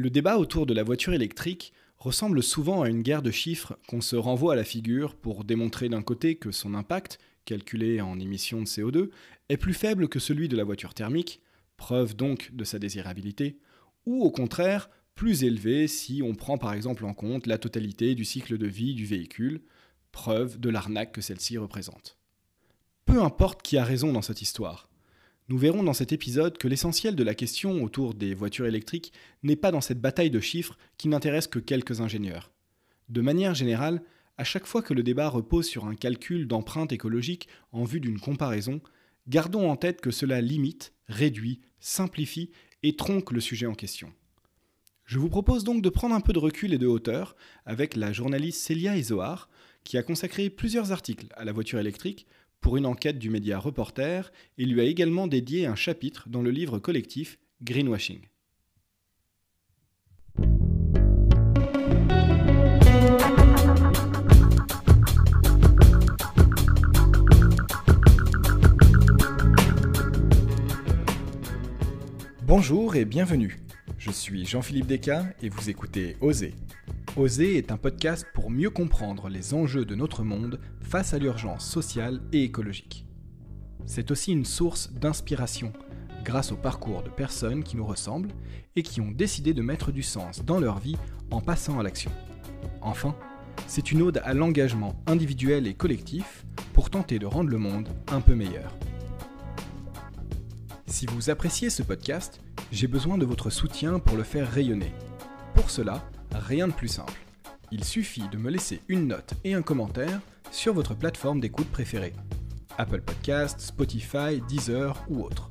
Le débat autour de la voiture électrique ressemble souvent à une guerre de chiffres qu'on se renvoie à la figure pour démontrer d'un côté que son impact, calculé en émissions de CO2, est plus faible que celui de la voiture thermique, preuve donc de sa désirabilité, ou au contraire plus élevé si on prend par exemple en compte la totalité du cycle de vie du véhicule, preuve de l'arnaque que celle-ci représente. Peu importe qui a raison dans cette histoire, nous verrons dans cet épisode que l'essentiel de la question autour des voitures électriques n'est pas dans cette bataille de chiffres qui n'intéresse que quelques ingénieurs. De manière générale, à chaque fois que le débat repose sur un calcul d'empreinte écologique en vue d'une comparaison, gardons en tête que cela limite, réduit, simplifie et tronque le sujet en question. Je vous propose donc de prendre un peu de recul et de hauteur avec la journaliste Célia Izoard, qui a consacré plusieurs articles à la voiture électrique pour une enquête du média Reporter et lui a également dédié un chapitre dans le livre collectif Greenwashing. Bonjour et bienvenue. Je suis Jean-Philippe Descas et vous écoutez Oser. Oser est un podcast pour mieux comprendre les enjeux de notre monde face à l'urgence sociale et écologique. C'est aussi une source d'inspiration grâce au parcours de personnes qui nous ressemblent et qui ont décidé de mettre du sens dans leur vie en passant à l'action. Enfin, c'est une ode à l'engagement individuel et collectif pour tenter de rendre le monde un peu meilleur. Si vous appréciez ce podcast, j'ai besoin de votre soutien pour le faire rayonner. Pour cela, rien de plus simple. Il suffit de me laisser une note et un commentaire sur votre plateforme d'écoute préférée. Apple Podcast, Spotify, Deezer ou autre.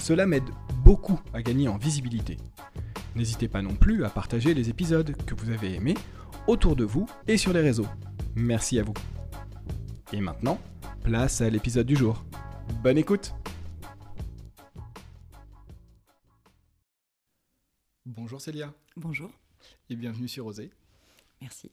Cela m'aide beaucoup à gagner en visibilité. N'hésitez pas non plus à partager les épisodes que vous avez aimés autour de vous et sur les réseaux. Merci à vous. Et maintenant, place à l'épisode du jour. Bonne écoute Bonjour Célia. Bonjour. Et bienvenue sur Osée. Merci.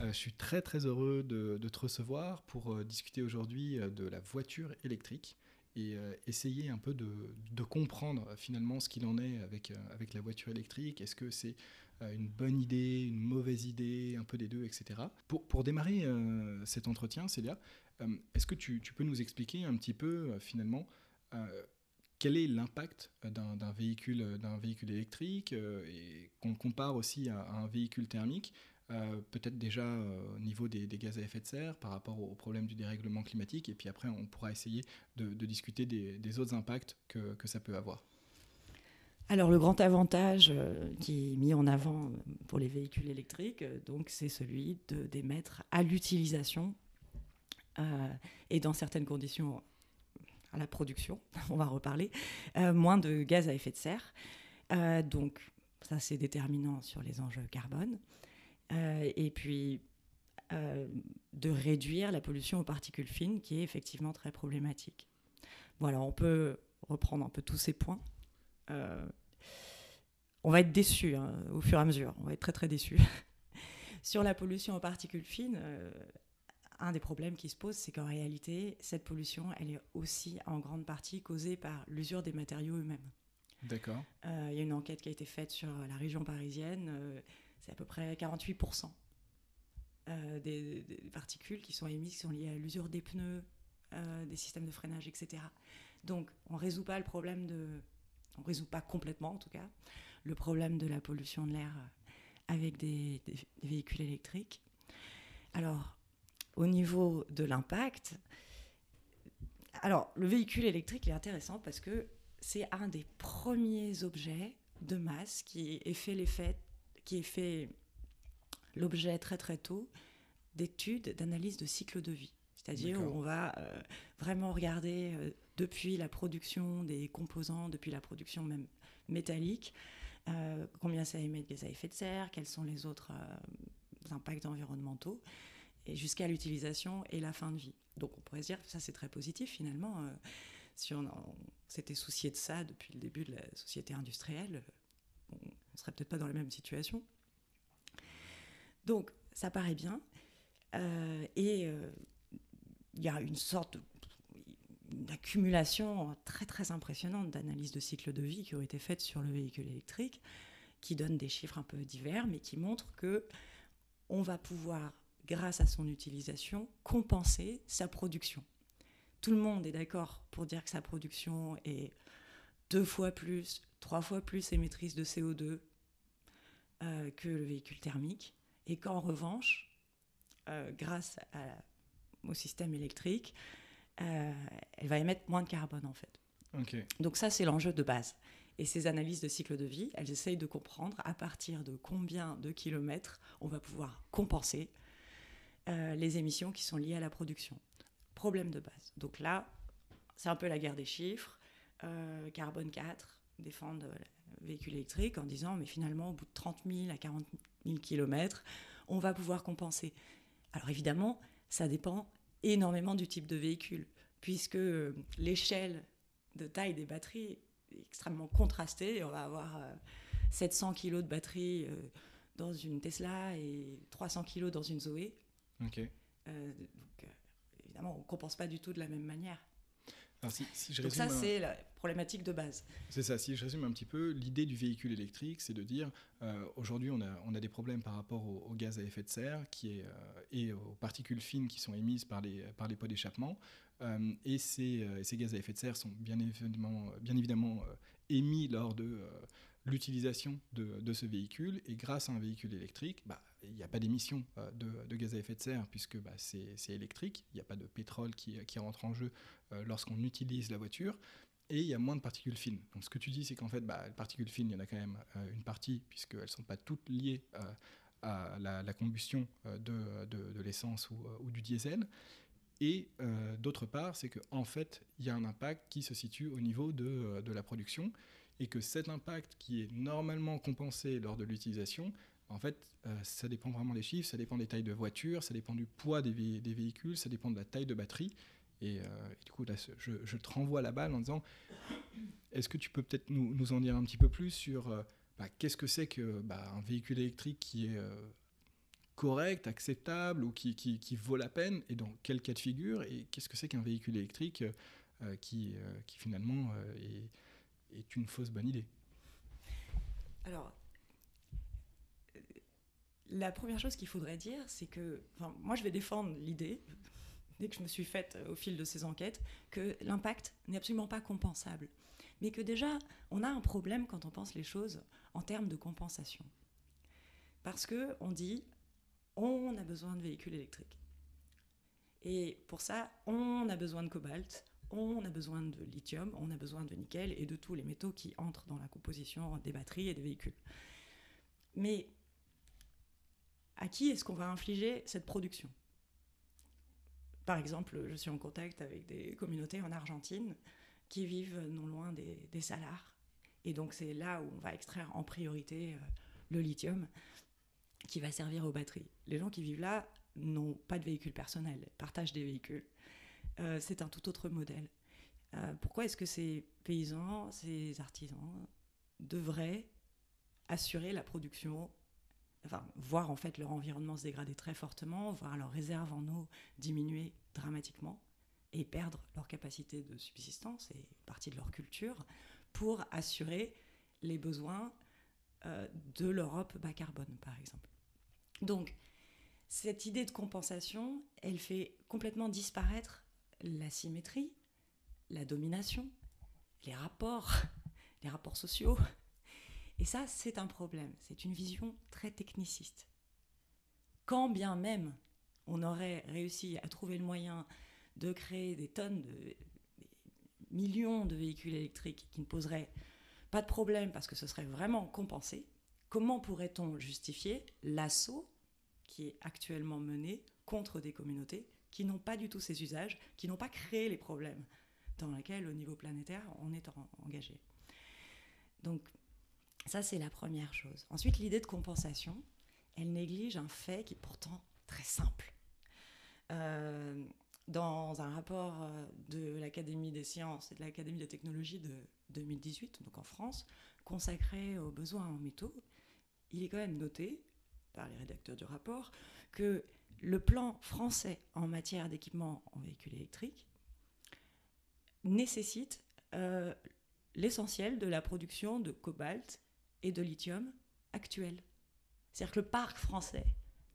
Euh, je suis très très heureux de, te recevoir pour euh, discuter aujourd'hui euh, de la voiture électrique et essayer un peu de, comprendre finalement ce qu'il en est avec, avec la voiture électrique. Est-ce que c'est une bonne idée, une mauvaise idée, un peu des deux, etc. Pour, pour démarrer cet entretien, Célia, est-ce que tu, tu, peux nous expliquer un petit peu finalement quel est l'impact d'un véhicule, véhicule électrique et qu'on compare aussi à un véhicule thermique euh, peut-être déjà euh, au niveau des, gaz à effet de serre par rapport au, problème du dérèglement climatique, et puis après on pourra essayer de, discuter des, autres impacts que, ça peut avoir. Alors le grand avantage euh, qui est mis en avant pour les véhicules électriques, donc c'est celui d'émettre à l'utilisation et dans certaines conditions à la production, on va reparler, moins de gaz à effet de serre. donc ça c'est déterminant sur les enjeux carbone. Euh, et puis euh, de réduire la pollution aux particules fines, qui est effectivement très problématique. Voilà, on peut reprendre un peu tous ces points. Euh, on va être déçus hein, au fur et à mesure, on va être très très déçus. Sur la pollution aux particules fines, un des problèmes qui se pose, c'est qu'en réalité, cette pollution, elle est aussi en grande partie causée par l'usure des matériaux eux-mêmes. D'accord. Il y a une enquête qui a été faite sur la région parisienne c'est à peu près 48% euh, des, particules qui sont émises qui sont liées à l'usure des pneus, euh, des systèmes de freinage, etc. Donc, on ne résout pas le problème de. On résout pas complètement, en tout cas, le problème de la pollution de l'air avec des, véhicules électriques. Alors, au niveau de l'impact, alors le véhicule électrique est intéressant parce que c'est un des premiers objets de masse qui est fait l'effet qui est fait l'objet très très tôt d'études, d'analyses de cycle de vie. C'est-à-dire où on va euh, vraiment regarder euh, depuis la production des composants, depuis la production même métallique, euh, combien ça émet de gaz à effet de serre, quels sont les autres impacts environnementaux, jusqu'à l'utilisation et la fin de vie. Donc on pourrait se dire ça c'est très positif finalement. si on, s'était soucié de ça depuis le début de la société industrielle, on ne serait peut-être pas dans la même situation. Donc, ça paraît bien. Euh, et euh, il y a une sorte d'accumulation très très impressionnante d'analyses de cycle de vie qui ont été faites sur le véhicule électrique. qui donne des chiffres un peu divers, mais qui montre que on va pouvoir, grâce à son utilisation, compenser sa production. Tout le monde est d'accord pour dire que sa production est deux fois plus, trois fois plus émettrice de CO2 euh, que le véhicule thermique, et qu'en revanche, euh, grâce au système électrique, euh, elle va émettre moins de carbone en fait. Donc ça, c'est l'enjeu de base. Et ces analyses de cycle de vie, elles essayent de comprendre à partir de combien de kilomètres on va pouvoir compenser euh, les émissions qui sont liées à la production. Problème de base. Donc là, c'est un peu la guerre des chiffres. Euh, carbone 4 défendent le véhicule électrique en disant mais finalement au bout de 30 000 à 40 000 kilomètres, on va pouvoir compenser. Alors évidemment, ça dépend énormément du type de véhicule, puisque euh, l'échelle de taille des batteries extrêmement contrasté. On va avoir 700 euh, kg de batterie dans une Tesla et 300 kg dans une Zoé. Ok. Euh, donc, évidemment, on ne compense pas du tout de la même manière. Alors, si, je donc ça, c'est la problématique de base. C'est ça, si je résume un petit peu, l'idée du véhicule électrique, c'est de dire, aujourd'hui, on a, on a des problèmes par rapport au, gaz à effet de serre qui est, et aux particules fines qui sont émises par les, par les pots d'échappement. Euh, et ces, euh, ces, gaz à effet de serre sont bien évidemment, bien évidemment euh, émis lors de l'utilisation de, ce véhicule. Et grâce à un véhicule électrique, bah, il n'y a pas d'émission de, de, gaz à effet de serre puisque bah, c'est électrique. Il n'y a pas de pétrole qui, qui rentre en jeu lorsqu'on utilise la voiture. Et il y a moins de particules fines. Donc ce que tu dis, c'est qu'en fait, bah, les particules fines, il y en a quand même une partie, puisqu'elles ne sont pas toutes liées à la, combustion de, l'essence ou, du diesel. Et euh, d'autre part, c'est qu'en en fait, il y a un impact qui se situe au niveau euh, de, la production et que cet impact qui est normalement compensé lors de l'utilisation, en fait, euh, ça dépend vraiment des chiffres, ça dépend des tailles de voitures, ça dépend du poids des, véhicules, ça dépend de la taille de batterie. Et, du coup, je, te renvoie la balle en disant, est-ce que tu peux peut-être nous, nous, en dire un petit peu plus sur bah, qu'est-ce que c'est qu'un bah, véhicule électrique qui est correct, acceptable ou qui, qui, vaut la peine et dans quel cas de figure et qu'est-ce que c'est qu'un véhicule électrique euh, qui, euh, qui finalement euh, est, est, une fausse bonne idée Alors, la première chose qu'il faudrait dire, c'est que moi je vais défendre l'idée, dès que je me suis faite au fil de ces enquêtes, que l'impact n'est absolument pas compensable. Mais que déjà, on a un problème quand on pense les choses en termes de compensation. Parce que on dit on a besoin de véhicules électriques. Et pour ça, on a besoin de cobalt, on a besoin de lithium, on a besoin de nickel et de tous les métaux qui entrent dans la composition des batteries et des véhicules. Mais à qui est-ce qu'on va infliger cette production? Par exemple, je suis en contact avec des communautés en Argentine qui vivent non loin des, des salars. Et donc c'est là où on va extraire en priorité euh, le lithium qui va servir aux batteries. Les gens qui vivent là n'ont pas de véhicule personnel, partagent des véhicules. Euh, c'est un tout autre modèle. Euh, pourquoi est-ce que ces paysans, ces artisans devraient assurer la production, voir en fait leur environnement se dégrader très fortement, voir leurs réserves en eau diminuer dramatiquement et perdre leur capacité de subsistance et partie de leur culture pour assurer les besoins euh, de l'Europe bas carbone, par exemple. Donc, cette idée de compensation, elle fait complètement disparaître la symétrie, la domination, les rapports, les rapports sociaux. Et ça, c'est un problème. C'est une vision très techniciste. Quand bien même on aurait réussi à trouver le moyen de créer des tonnes de des millions de véhicules électriques qui ne poseraient pas de problème parce que ce serait vraiment compensé, comment pourrait-on justifier l'assaut qui est actuellement mené contre des communautés qui n'ont pas du tout ces usages, qui n'ont pas créé les problèmes dans lesquels, au niveau planétaire, on est engagé. Donc, ça, c'est la première chose. Ensuite, l'idée de compensation, elle néglige un fait qui est pourtant très simple. Euh, dans un rapport euh, de l'Académie des sciences et de l'Académie des technologies de 2018, donc en France, consacré aux besoins en métaux, il est quand même noté par les rédacteurs du rapport que le plan français en matière d'équipement en véhicules électriques nécessite euh, l'essentiel de la production de cobalt et de lithium actuel. C'est-à-dire que le parc français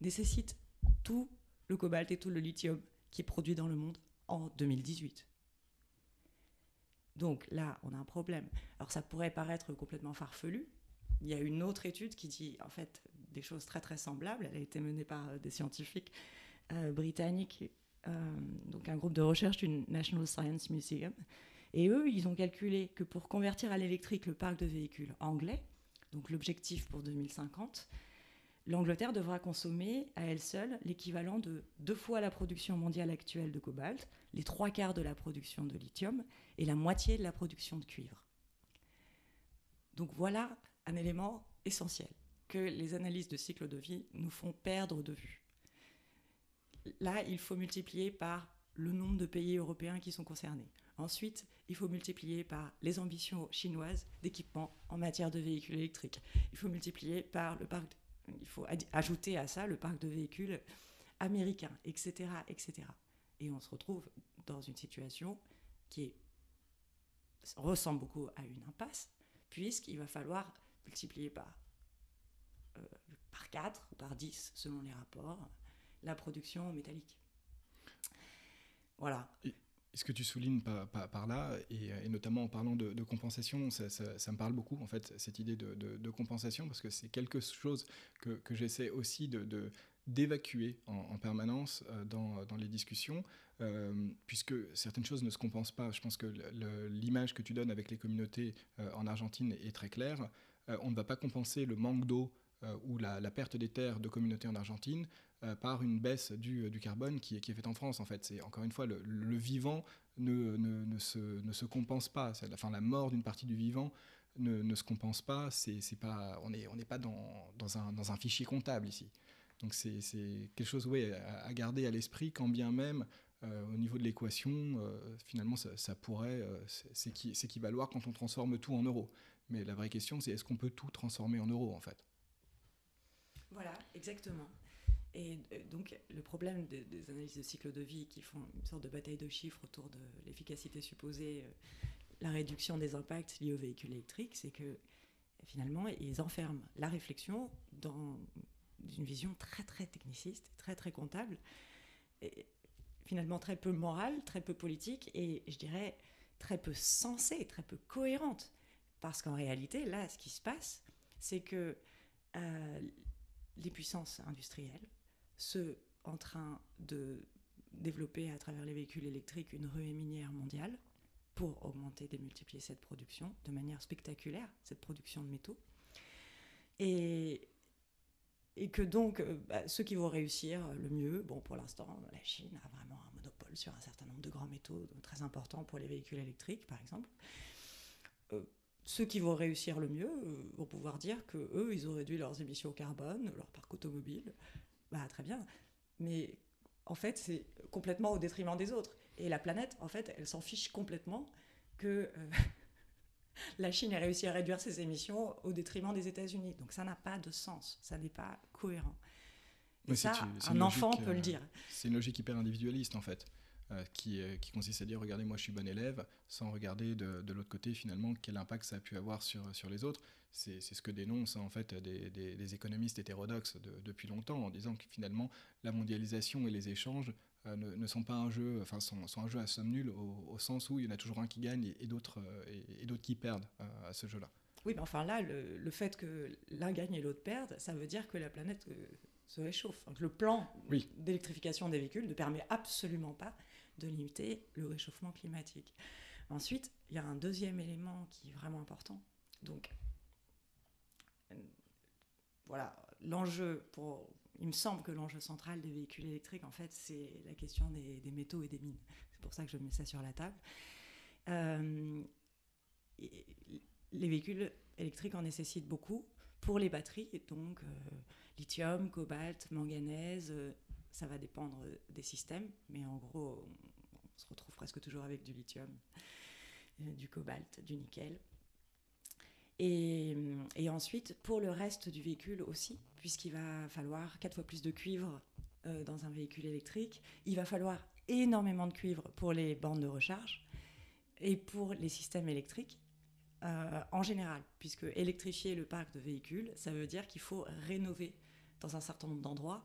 nécessite tout le cobalt et tout le lithium qui est produit dans le monde en 2018. Donc là, on a un problème. Alors ça pourrait paraître complètement farfelu. Il y a une autre étude qui dit en fait des choses très très semblables. Elle a été menée par euh, des scientifiques euh, britanniques, euh, donc un groupe de recherche du National Science Museum. Et eux, ils ont calculé que pour convertir à l'électrique le parc de véhicules anglais, donc l'objectif pour 2050, l'Angleterre devra consommer à elle seule l'équivalent de deux fois la production mondiale actuelle de cobalt, les trois quarts de la production de lithium et la moitié de la production de cuivre. Donc voilà un élément essentiel que les analyses de cycle de vie nous font perdre de vue. Là, il faut multiplier par le nombre de pays européens qui sont concernés. Ensuite, il faut multiplier par les ambitions chinoises d'équipement en matière de véhicules électriques. Il faut multiplier par le parc, il faut ajouter à ça le parc de véhicules américains, etc., etc. Et on se retrouve dans une situation qui ressemble beaucoup à une impasse, puisqu'il va falloir multiplier par, euh, par 4, par 10, selon les rapports, la production métallique. Voilà. ce que tu soulignes par, par, là, et, notamment en parlant de, compensation, ça, ça, me parle beaucoup, en fait, cette idée de, compensation, parce que c'est quelque chose que, que j'essaie aussi de, d'évacuer en, permanence euh, dans, dans, les discussions, euh, puisque certaines choses ne se compensent pas. Je pense que l'image que tu donnes avec les communautés en Argentine est très claire. On ne va pas compenser le manque d'eau ou la, la, perte des terres de communautés en Argentine par une baisse du, carbone qui, est faite en France. En fait, c'est encore une fois le, vivant ne, se, compense pas. Enfin, la mort d'une partie du vivant ne, se compense pas. On n'est pas dans, un, fichier comptable ici. Donc c'est quelque chose à, garder à l'esprit, quand bien même euh, au niveau de l'équation, euh, finalement ça, pourrait euh, s'équivaloir quand on transforme tout en euros. Mais la vraie question c'est est-ce qu'on peut tout transformer en euros en fait? Voilà, exactement. Et donc le problème des, analyses de cycle de vie qui font une sorte de bataille de chiffres autour de l'efficacité supposée, la réduction des impacts liés aux véhicules électriques, c'est que finalement ils enferment la réflexion dans d'une vision très très techniciste, très très comptable, et finalement très peu morale, très peu politique et je dirais très peu sensée, très peu cohérente. Parce qu'en réalité, là, ce qui se passe, c'est que euh, les puissances industrielles sont en train de développer à travers les véhicules électriques une ruée minière mondiale pour augmenter, démultiplier cette production de manière spectaculaire, cette production de métaux. Et et que donc euh, bah, ceux qui vont réussir le mieux, bon pour l'instant la Chine a vraiment un monopole sur un certain nombre de grands métaux très importants pour les véhicules électriques par exemple. Euh, ceux qui vont réussir le mieux euh, vont pouvoir dire que eux ils ont réduit leurs émissions carbone, leur parc automobile, bah très bien, mais en fait c'est complètement au détriment des autres. Et la planète en fait elle s'en fiche complètement que la Chine a réussi à réduire ses émissions au détriment des États-Unis. Donc ça n'a pas de sens, ça n'est pas cohérent. Et ça, un enfant peut le euh, dire. C'est une logique hyper individualiste en fait. Euh, qui, euh, qui, consiste à dire regardez moi je suis bon élève sans regarder de, de l'autre côté finalement quel impact ça a pu avoir sur, sur les autres c'est ce que dénoncent en fait des, des, économistes hétérodoxes depuis longtemps en disant que finalement la mondialisation et les échanges euh, ne, sont pas un jeu, enfin sont, un jeu à somme nulle au, sens où il y en a toujours un qui gagne et, d'autres euh, et, d'autres qui perdent euh, à ce jeu-là. Oui, mais enfin là, le, fait que l'un gagne et l'autre perde, ça veut dire que la planète se réchauffe. le plan d'électrification des véhicules ne permet absolument pas de limiter le réchauffement climatique. Ensuite, il y a un deuxième élément qui est vraiment important. Donc, voilà, l'enjeu pour il me semble que l'enjeu central des véhicules électriques, en fait, c'est la question des, métaux et des mines. C'est pour ça que je mets ça sur la table. Euh, les véhicules électriques en nécessitent beaucoup pour les batteries, donc euh, lithium, cobalt, manganèse, euh, ça va dépendre des systèmes, mais en gros, on se retrouve presque toujours avec du lithium, du cobalt, du nickel. Et, et, ensuite, pour le reste du véhicule aussi, puisqu'il va falloir quatre fois plus de cuivre euh, dans un véhicule électrique, il va falloir énormément de cuivre pour les bandes de recharge et pour les systèmes électriques. en général, puisque électrifier le parc de véhicules, ça veut dire qu'il faut rénover dans un certain nombre d'endroits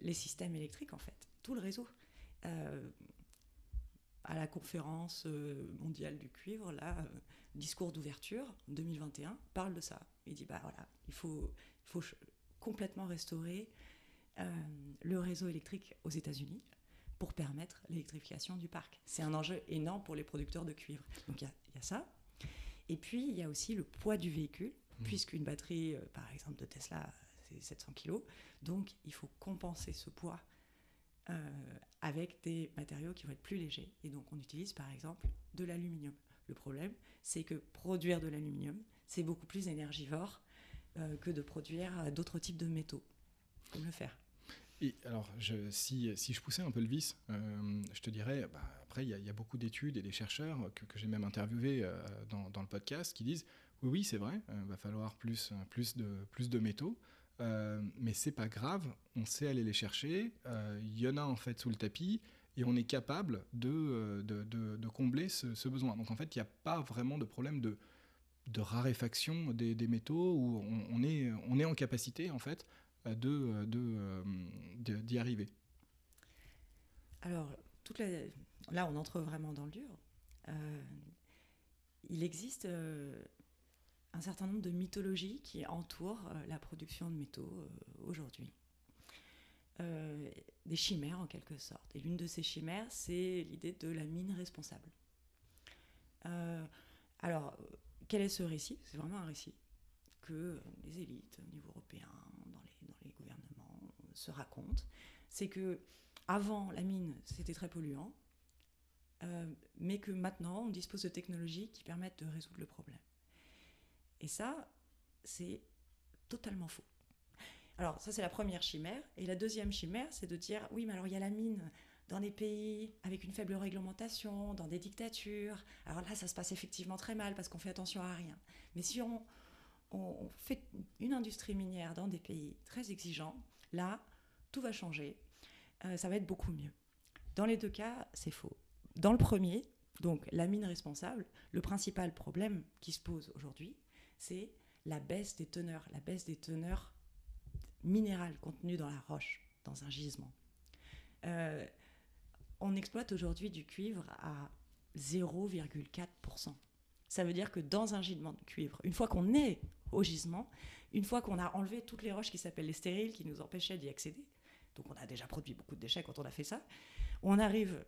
les systèmes électriques, en fait, tout le réseau. À la conférence mondiale du cuivre, là, discours d'ouverture 2021 parle de ça. Il dit bah voilà, il faut, il faut complètement restaurer euh, le réseau électrique aux États-Unis pour permettre l'électrification du parc. C'est un enjeu énorme pour les producteurs de cuivre. Donc il y, a ça. Et puis il y a aussi le poids du véhicule, mmh. puisqu'une batterie, euh, par exemple de Tesla, c'est 700 kg. Donc il faut compenser ce poids euh, avec des matériaux qui vont être plus légers. Et donc on utilise par exemple de l'aluminium. Le problème, c'est que produire de l'aluminium, c'est beaucoup plus énergivore euh, que de produire euh, d'autres types de métaux, comme le fer. Et alors, si, si, je poussais un peu le vis, euh, je te dirais, bah, après, il y, a beaucoup d'études et des chercheurs que, j'ai même interviewés dans, dans, le podcast qui disent, oui, oui, c'est vrai, il va falloir plus, plus, de, plus de métaux, mais c'est pas grave, on sait aller les chercher, il y en a en fait sous le tapis, et on est capable de, de, de, combler ce, besoin. Donc en fait, il n'y a pas vraiment de problème de, de raréfaction des, métaux où on, est, on est en capacité en fait de, de, d'y arriver. Alors, toute là, on entre vraiment dans le dur. Euh, il existe euh, un certain nombre de mythologies qui entourent euh, la production de métaux aujourd'hui. Euh, des chimères en quelque sorte. Et l'une de ces chimères, c'est l'idée de la mine responsable. Euh, alors, quel est ce récit? C'est vraiment un récit que les élites au niveau européen, dans les, gouvernements, se racontent. C'est que avant la mine, c'était très polluant, euh, mais que maintenant, on dispose de technologies qui permettent de résoudre le problème. Et ça, c'est totalement faux. Alors ça c'est la première chimère. Et la deuxième chimère, c'est de dire, oui, mais alors il y a la mine dans des pays avec une faible réglementation, dans des dictatures. Alors là, ça se passe effectivement très mal parce qu'on fait attention à rien. Mais si on, fait une industrie minière dans des pays très exigeants, là, tout va changer. Euh, ça va être beaucoup mieux. Dans les deux cas, c'est faux. Dans le premier, donc la mine responsable, le principal problème qui se pose aujourd'hui, c'est la baisse des teneurs, la baisse des teneurs minéral contenu dans la roche, dans un gisement. Euh, on exploite aujourd'hui du cuivre à 0,4%. Ça veut dire que dans un gisement de cuivre, une fois qu'on est au gisement, une fois qu'on a enlevé toutes les roches qui s'appellent les stériles, qui nous empêchaient d'y accéder, donc on a déjà produit beaucoup de déchets quand on a fait ça, on arrive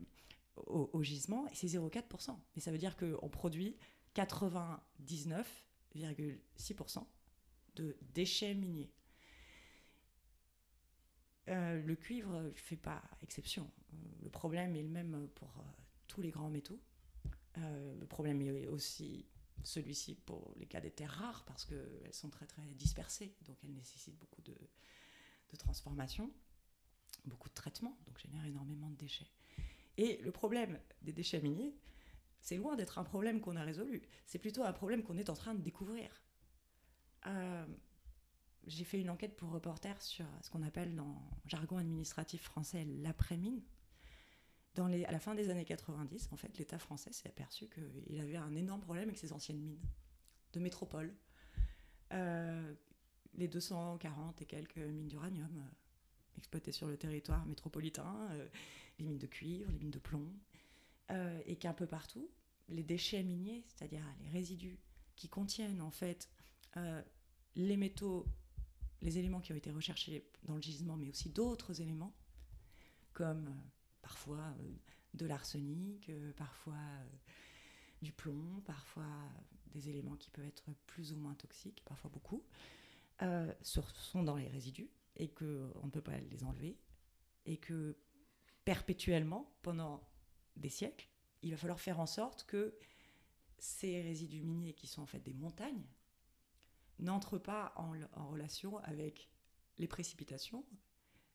au, au gisement et c'est 0,4%. Mais ça veut dire qu'on produit 99,6% de déchets miniers. Euh, le cuivre ne fait pas exception. Euh, le problème est le même pour euh, tous les grands métaux. le problème est aussi celui-ci pour les cas des terres rares parce qu'elles sont très très dispersées, donc elles nécessitent beaucoup de, de transformation, beaucoup de traitement, donc génèrent énormément de déchets. Et le problème des déchets miniers, c'est loin d'être un problème qu'on a résolu, c'est plutôt un problème qu'on est en train de découvrir j'ai fait une enquête pour reporter sur ce qu'on appelle dans jargon administratif français l'après-mine. À la fin des années 90, en fait, l'État français s'est aperçu qu'il avait un énorme problème avec ses anciennes mines de métropole. Euh, les 240 et quelques mines d'uranium euh, exploitées sur le territoire métropolitain, euh, les mines de cuivre, les mines de plomb, et qu'un peu partout, les déchets miniers, c'est-à-dire les résidus qui contiennent en fait les métaux les éléments qui ont été recherchés dans le gisement, mais aussi d'autres éléments, comme euh, parfois euh, de l'arsenic, euh, parfois du plomb, parfois des éléments qui peuvent être plus ou moins toxiques, parfois beaucoup, sont dans les résidus et qu'on ne peut pas les enlever et que perpétuellement, pendant des siècles, il va falloir faire en sorte que ces résidus miniers qui sont en fait des montagnes n'entre pas en, relation avec les précipitations,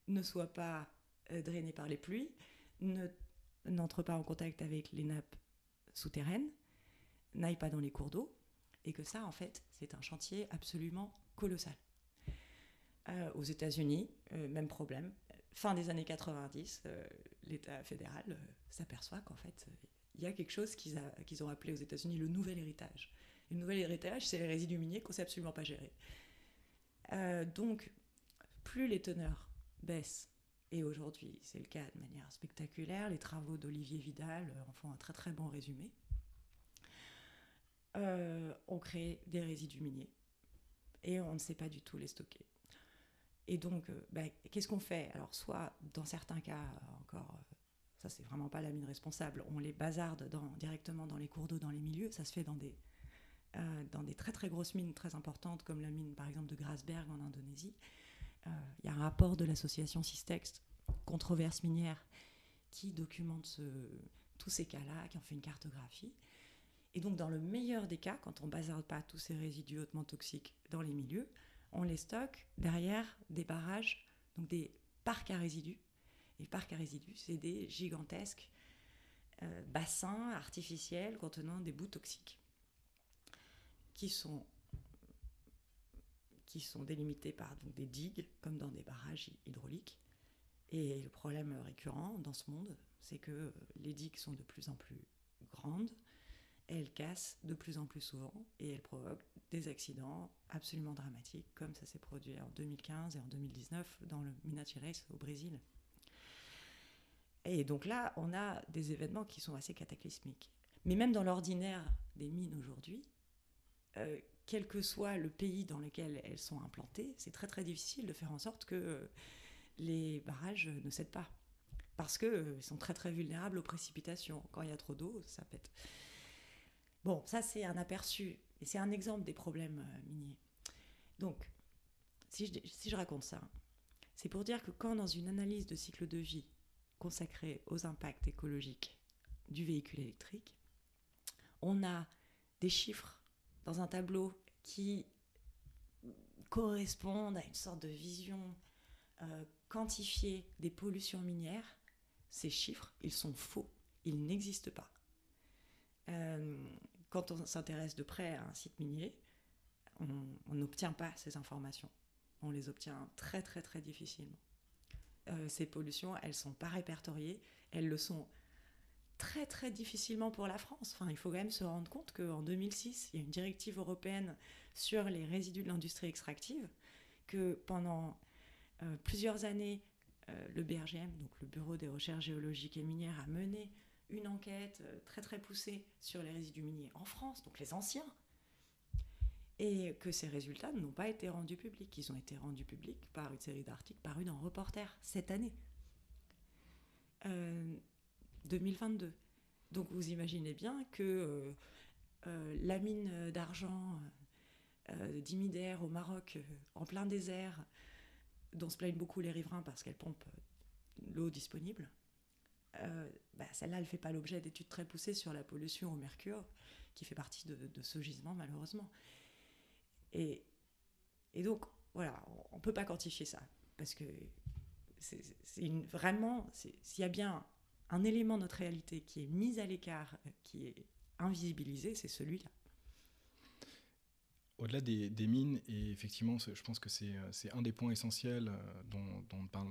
ne soit pas euh, drainé par les pluies, n'entre pas en contact avec les nappes souterraines, n'aille pas dans les cours d'eau, et que ça, en fait, c'est un chantier absolument colossal. Euh, aux États-Unis, euh, même problème. Fin des années 90, l'État fédéral s'aperçoit qu'en fait, il y a quelque chose qu'ils ont appelé aux États-Unis le nouvel héritage Et le nouvel héritage, c'est les résidus miniers qu'on ne sait absolument pas gérer. Euh, donc, plus les teneurs baissent, et aujourd'hui c'est le cas de manière spectaculaire, les travaux d'Olivier Vidal en font un très très bon résumé, euh, on crée des résidus miniers et on ne sait pas du tout les stocker. Et donc, euh, bah, qu'est-ce qu'on fait? Alors, soit dans certains cas, encore, ça c'est vraiment pas la mine responsable, on les bazarde directement dans les cours d'eau, dans les milieux, ça se fait dans des, euh, dans des très très grosses mines très importantes comme la mine par exemple de Grasberg en Indonésie. Euh, il y a un rapport de l'association Systex, controverse minière, qui documente tous ces cas-là, qui en fait une cartographie. Et donc dans le meilleur des cas, quand on bazarde pas tous ces résidus hautement toxiques dans les milieux, on les stocke derrière des barrages, donc des parcs à résidus. Et parcs à résidus, c'est des gigantesques euh, bassins artificiels contenant des bouts toxiques qui sont, qui sont délimités par des digues, comme dans des barrages hydrauliques. Et le problème récurrent dans ce monde, c'est que les digues sont de plus en plus grandes, elles cassent de plus en plus souvent et elles provoquent des accidents absolument dramatiques, comme ça s'est produit en 2015 et en 2019 dans le Minas Gerais au Brésil. Et donc là, on a des événements qui sont assez cataclysmiques. Mais même dans l'ordinaire des mines aujourd'hui, euh, quel que soit le pays dans lequel elles sont implantées, c'est très très difficile de faire en sorte que les barrages ne cèdent pas. Parce qu'ils euh, sont très très vulnérables aux précipitations. Quand il y a trop d'eau, ça pète. Bon, ça c'est un aperçu, et c'est un exemple des problèmes euh, miniers. Donc, si je, raconte ça, c'est pour dire que quand dans une analyse de cycle de vie consacrée aux impacts écologiques du véhicule électrique, on a des chiffres dans un tableau qui correspondent à une sorte de vision euh, quantifiée des pollutions minières, ces chiffres, ils sont faux, ils n'existent pas. Euh, quand on s'intéresse de près à un site minier, on n'obtient pas ces informations. On les obtient très très très difficilement. Euh, ces pollutions, elles sont pas répertoriées, elles le sont très très difficilement pour la France. Enfin, il faut quand même se rendre compte qu'en 2006, il y a une directive européenne sur les résidus de l'industrie extractive, que pendant euh, plusieurs années, euh, le BRGM, donc le Bureau des recherches géologiques et minières, a mené une enquête euh, très très poussée sur les résidus miniers en France, donc les anciens, et que ces résultats n'ont pas été rendus publics. Ils ont été rendus publics par une série d'articles parus dans Reporter cette année. 2022. Donc vous imaginez bien que euh, euh, la mine d'argent euh, d'Imidaire au Maroc, en plein désert, dont se plaignent beaucoup les riverains parce qu'elle pompe l'eau disponible, bah, celle-là, elle ne fait pas l'objet d'études très poussées sur la pollution au mercure, qui fait partie de, ce gisement, malheureusement. Et, donc, voilà, on ne peut pas quantifier ça, parce que c'est vraiment, s'il y a bien un élément de notre réalité qui est mis à l'écart, euh, qui est invisibilisé, c'est celui-là. Au-delà des, mines, et effectivement, je pense que c'est euh, un des points essentiels euh, dont, on parle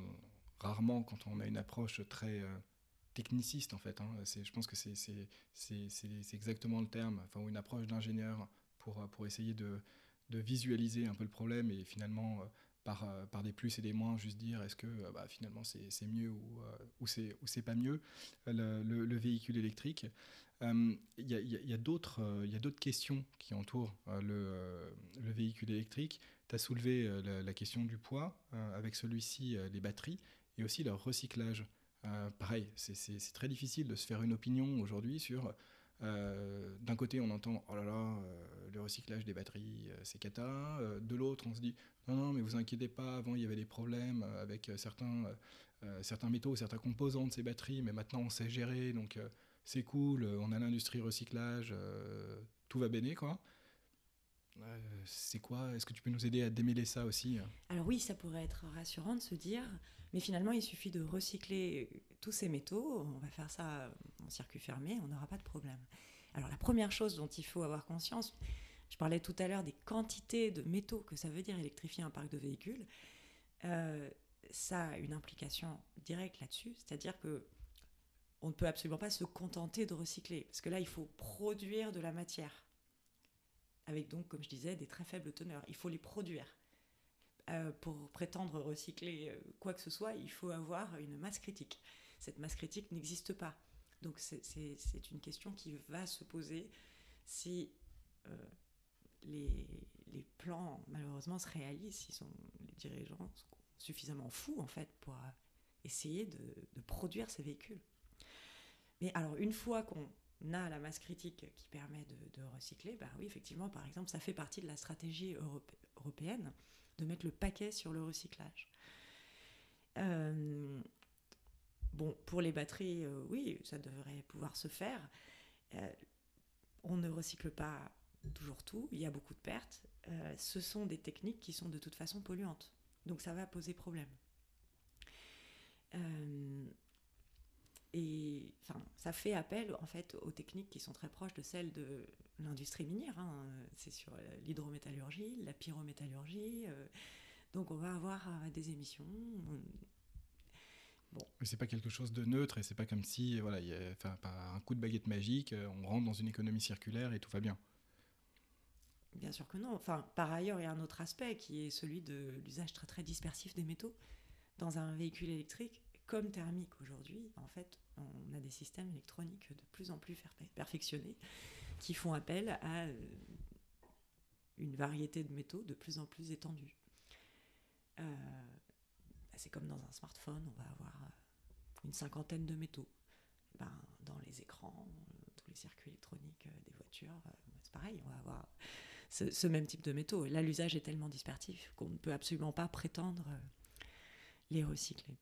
rarement quand on a une approche très techniciste, en fait. Hein. Je pense que c'est exactement le terme, enfin, une approche d'ingénieur pour, pour essayer de, visualiser un peu le problème et finalement euh, par, des plus et des moins, juste dire est-ce que euh, bah, finalement c'est mieux ou, euh, ou c'est pas mieux le, véhicule électrique. Il y a, y a d'autres questions qui entourent le, véhicule électrique. Tu as soulevé la, question du poids, avec celui-ci les batteries, et aussi leur recyclage. Pareil, c'est très difficile de se faire une opinion aujourd'hui sur euh, d'un côté, on entend oh là là, euh, le recyclage des batteries, euh, c'est cata. de l'autre, on se dit non, non, mais vous inquiétez pas, avant il y avait des problèmes avec certains, certains métaux, certains composants de ces batteries, mais maintenant on sait gérer, donc c'est cool, on a l'industrie recyclage, tout va béné, quoi. C'est quoi? Est-ce que tu peux nous aider à démêler ça aussi? Alors oui, ça pourrait être rassurant de se dire, mais finalement, il suffit de recycler tous ces métaux, on va faire ça en circuit fermé, on n'aura pas de problème. Alors la première chose dont il faut avoir conscience, je parlais tout à l'heure des quantités de métaux que ça veut dire électrifier un parc de véhicules, euh, ça a une implication directe là-dessus, c'est-à-dire que on ne peut absolument pas se contenter de recycler, parce que là, il faut produire de la matière. Avec donc, comme je disais, des très faibles teneurs. Il faut les produire. Euh, pour prétendre recycler euh, quoi que ce soit, il faut avoir une masse critique. Cette masse critique n'existe pas. Donc c'est une question qui va se poser si euh, les, plans, malheureusement, se réalisent, si sont, les dirigeants sont suffisamment fous, en fait, pour essayer de produire ces véhicules. Mais alors, une fois qu'on a la masse critique qui permet de, recycler, bah oui, effectivement, par exemple, ça fait partie de la stratégie européenne de mettre le paquet sur le recyclage. Euh, bon, pour les batteries, euh, oui, ça devrait pouvoir se faire. Euh, on ne recycle pas toujours tout, il y a beaucoup de pertes. ce sont des techniques qui sont de toute façon polluantes, donc ça va poser problème. Et enfin, ça fait appel en fait aux techniques qui sont très proches de celles de l'industrie minière. Hein. C'est sur l'hydrométallurgie, la pyrométallurgie. Euh, donc on va avoir euh, des émissions. Bon. C'est pas quelque chose de neutre et c'est pas comme si voilà, y a, par un coup de baguette magique, euh, on rentre dans une économie circulaire et tout va bien. Bien sûr que non. Enfin, par ailleurs, il y a un autre aspect qui est celui de l'usage très très dispersif des métaux dans un véhicule électrique comme thermique aujourd'hui, en fait, on a des systèmes électroniques de plus en plus perfectionnés qui font appel à euh, une variété de métaux de plus en plus étendue. Euh, bah, c'est comme dans un smartphone, on va avoir euh, une cinquantaine de métaux. Eh ben, dans les écrans, tous les circuits électroniques des voitures, c'est pareil, on va avoir ce, ce, même type de métaux. Et là, l'usage est tellement dispersif qu'on ne peut absolument pas prétendre les recycler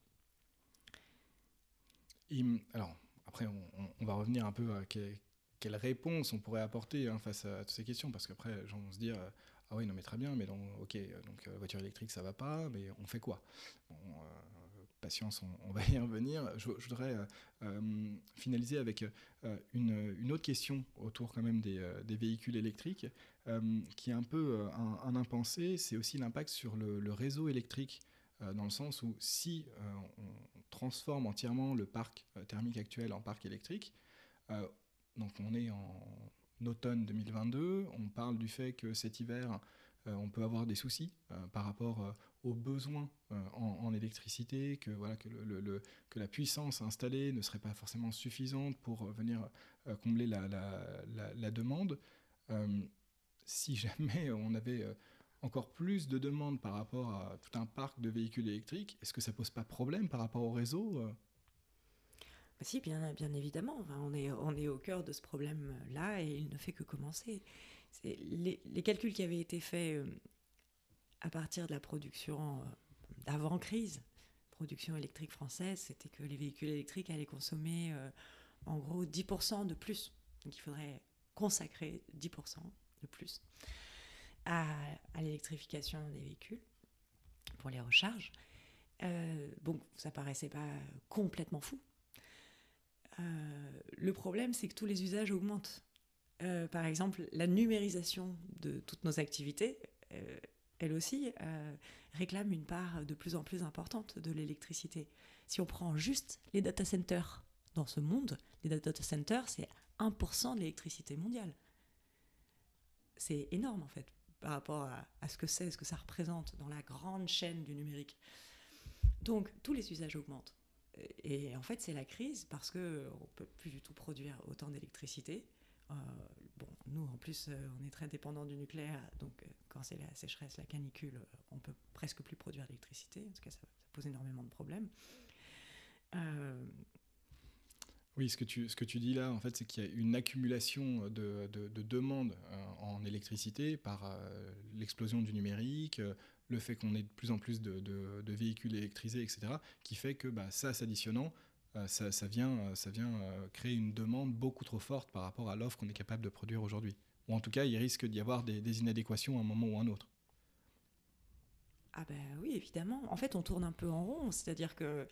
alors, après, on, va revenir un peu à quelle, réponse on pourrait apporter hein, face à, toutes ces questions, parce qu'après, gens vont se dire Ah oui, non, mais très bien, mais donc, ok, donc euh, voiture électrique, ça va pas, mais on fait quoi? Euh, Patience, on, va y revenir. Je, voudrais euh, finaliser avec une, autre question autour quand même des, véhicules électriques, qui est un peu un, impensé, c'est aussi l'impact sur le réseau électrique dans le sens où si on, transforme entièrement le parc euh, thermique actuel en parc électrique. Euh, donc on est en automne 2022, on parle du fait que cet hiver, euh, on peut avoir des soucis par rapport aux besoins en, électricité, que, voilà, que, la puissance installée ne serait pas forcément suffisante pour venir combler la demande. si jamais on avait encore plus de demandes par rapport à tout un parc de véhicules électriques, est-ce que ça pose pas problème par rapport au réseau euh? Bah Si, bien, bien évidemment. on, est, au cœur de ce problème-là et il ne fait que commencer. Les, les, calculs qui avaient été faits euh, à partir de la production euh, d'avant-crise, production électrique française, c'était que les véhicules électriques allaient consommer en gros 10% de plus. Donc il faudrait consacrer 10% de plus à, l'électrification des véhicules pour les recharges. Euh, bon, ça paraissait pas complètement fou. Euh, le problème, c'est que tous les usages augmentent. Euh, par exemple, la numérisation de toutes nos activités, elle aussi, réclame une part de plus en plus importante de l'électricité. Si on prend juste les data centers dans ce monde, les data centers, c'est 1% de l'électricité mondiale. C'est énorme en fait par rapport à, ce que c'est, ce que ça représente dans la grande chaîne du numérique. Donc tous les usages augmentent. Et, en fait, c'est la crise parce qu'on ne peut plus du tout produire autant d'électricité. Euh, bon, nous, en plus, euh, on est très dépendant du nucléaire, donc euh, quand c'est la sécheresse, la canicule, on peut presque plus produire d'électricité. En tout cas, ça, ça, pose énormément de problèmes. Oui, ce que, tu, ce que tu dis là, en fait, c'est qu'il y a une accumulation de, de, demandes euh, en électricité par euh, l'explosion du numérique, euh, le fait qu'on ait de plus en plus de, de, véhicules électrisés, etc., qui fait que bah, ça, s'additionnant, ça, vient, ça vient créer une demande beaucoup trop forte par rapport à l'offre qu'on est capable de produire aujourd'hui. Ou en tout cas, il risque d'y avoir des, des, inadéquations à un moment ou à un autre. Ah ben oui, évidemment. En fait, on tourne un peu en rond, c'est-à-dire que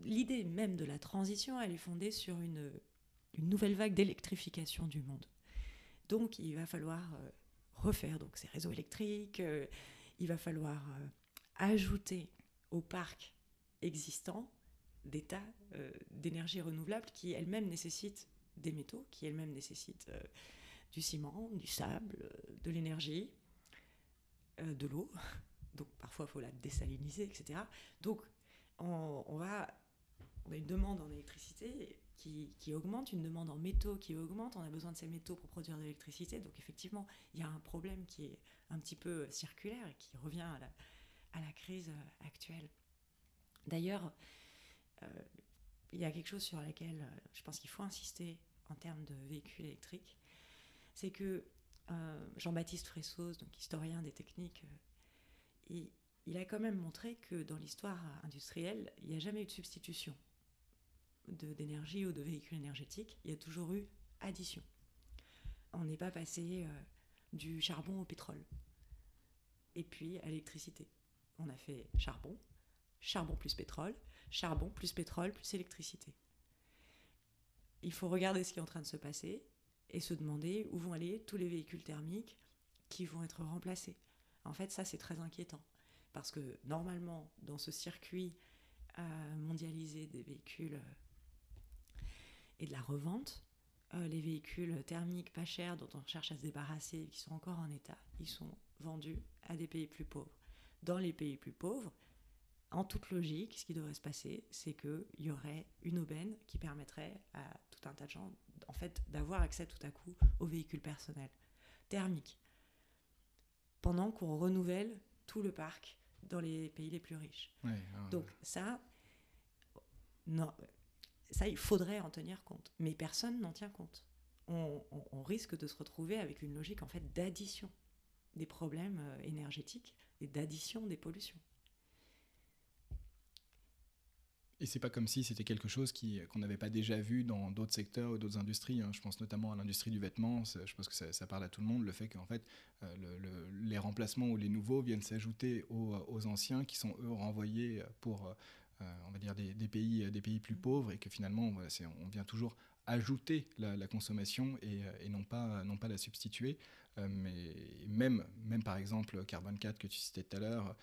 l'idée même de la transition, elle est fondée sur une, nouvelle vague d'électrification du monde. Donc il va falloir euh, refaire donc, ces réseaux électriques, euh, il va falloir euh, ajouter au parc existant des tas d'énergie renouvelable qui elles-mêmes nécessitent des métaux, qui elles-mêmes nécessitent du ciment, du sable, de l'énergie, de l'eau. Donc parfois, il faut la désaliniser, etc. Donc on, a une demande en électricité qui, qui, augmente, une demande en métaux qui augmente. On a besoin de ces métaux pour produire de l'électricité. Donc effectivement, il y a un problème qui est un petit peu circulaire et qui revient à la, à la crise actuelle. D'ailleurs, euh, il y a quelque chose sur laquelle euh, je pense qu'il faut insister en termes de véhicules électriques, c'est que euh, Jean-Baptiste Fressos, donc historien des techniques, il, a quand même montré que dans l'histoire industrielle, il n'y a jamais eu de substitution d'énergie ou de véhicules énergétiques, il y a toujours eu addition. On n'est pas passé du charbon au pétrole et puis à l'électricité. On a fait charbon, charbon plus pétrole, charbon plus pétrole plus électricité. Il faut regarder ce qui est en train de se passer et se demander où vont aller tous les véhicules thermiques qui vont être remplacés. En fait, ça, c'est très inquiétant. Parce que normalement, dans ce circuit euh, mondialisé des véhicules euh, et de la revente, euh, les véhicules thermiques pas chers dont on cherche à se débarrasser et qui sont encore en état, ils sont vendus à des pays plus pauvres. Dans les pays plus pauvres, en toute logique, ce qui devrait se passer, c'est qu'il y aurait une aubaine qui permettrait à tout un tas de gens, en fait, d'avoir accès tout à coup aux véhicules personnels thermiques, pendant qu'on renouvelle tout le parc dans les pays les plus riches. Donc ça, non, ça, il faudrait en tenir compte, mais personne n'en tient compte. On, on, risque de se retrouver avec une logique en fait d'addition des problèmes euh, énergétiques et d'addition des pollutions. Et c'est pas comme si c'était quelque chose qui, qu'on n'avait pas déjà vu dans d'autres secteurs ou d'autres industries. Hein. Je pense notamment à l'industrie du vêtement. Je pense que ça, parle à tout le monde. Le fait qu'en fait, euh, les remplacements ou les nouveaux viennent s'ajouter aux, anciens qui sont eux renvoyés pour, euh, on va dire, des, pays, des pays plus pauvres et que finalement, on vient toujours ajouter la, consommation et, non, pas, non pas la substituer. Euh, mais même, même par exemple, Carbon 4 que tu citais tout à l'heure